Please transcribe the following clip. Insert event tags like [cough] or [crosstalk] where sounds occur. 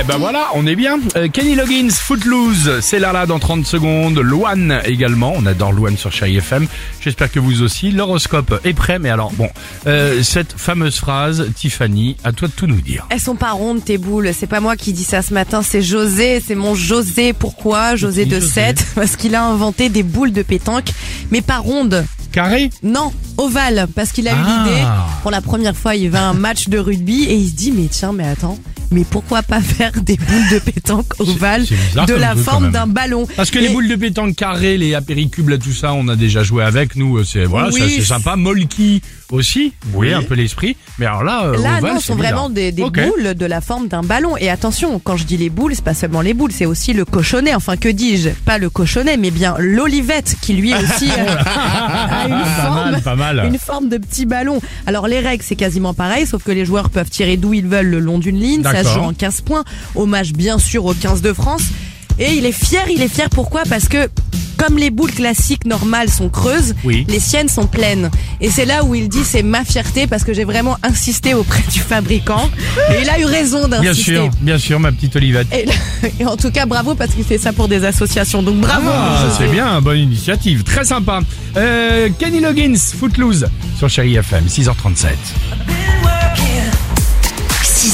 Eh ben voilà, on est bien. Euh, Kenny Loggins, Footloose, c'est là là dans 30 secondes. Loane également, on adore Loane sur Chérie FM. J'espère que vous aussi. L'horoscope est prêt, mais alors bon, euh, cette fameuse phrase, Tiffany, à toi de tout nous dire. Elles sont pas rondes tes boules, c'est pas moi qui dis ça ce matin, c'est José, c'est mon José. Pourquoi? José de José 7 [laughs] Parce qu'il a inventé des boules de pétanque, mais pas rondes. Carré? Non, ovales, parce qu'il a eu Ah. l'idée. Pour la première fois, il va à un match de rugby et il se dit mais tiens, mais attends, mais pourquoi pas [laughs] faire des boules de pétanque ovales bizarre de la forme d'un ballon Parce que Et- les boules de pétanque carrées, les apéricubes, là, tout ça, on a déjà joué avec nous. euh, C'est voilà, Oui, c'est sympa. Molki aussi, vous voyez un peu l'esprit. Mais alors là, euh, Là, ovale, non, sont bizarre. vraiment des, boules de la forme d'un ballon. Et attention, quand je dis les boules, c'est pas seulement les boules, c'est aussi le cochonnet. Enfin, que dis-je? Pas le cochonnet, mais bien l'olivette, qui lui aussi [laughs] euh, a une Pas forme, mal, pas mal. une forme de petit ballon. Alors les règles, c'est quasiment pareil, sauf que les joueurs peuvent tirer d'où ils veulent le long d'une ligne. Ça se D'accord. joue en 15 points. Hommage bien sûr aux 15 de France. Et il est fier, il est fier pourquoi? Parce que comme les boules classiques normales sont creuses, Oui. les siennes sont pleines. Et c'est là où il dit c'est ma fierté parce que j'ai vraiment insisté auprès du fabricant. Et il a eu raison Bien d'insister. sûr, bien sûr, ma petite Olivette. Et, [laughs] et en tout cas, bravo parce qu'il fait ça pour des associations. Donc bravo. Ah, c'est bien, bonne initiative, très sympa. Euh, Kenny Loggins, Footloose, sur Chérie FM, 6h37.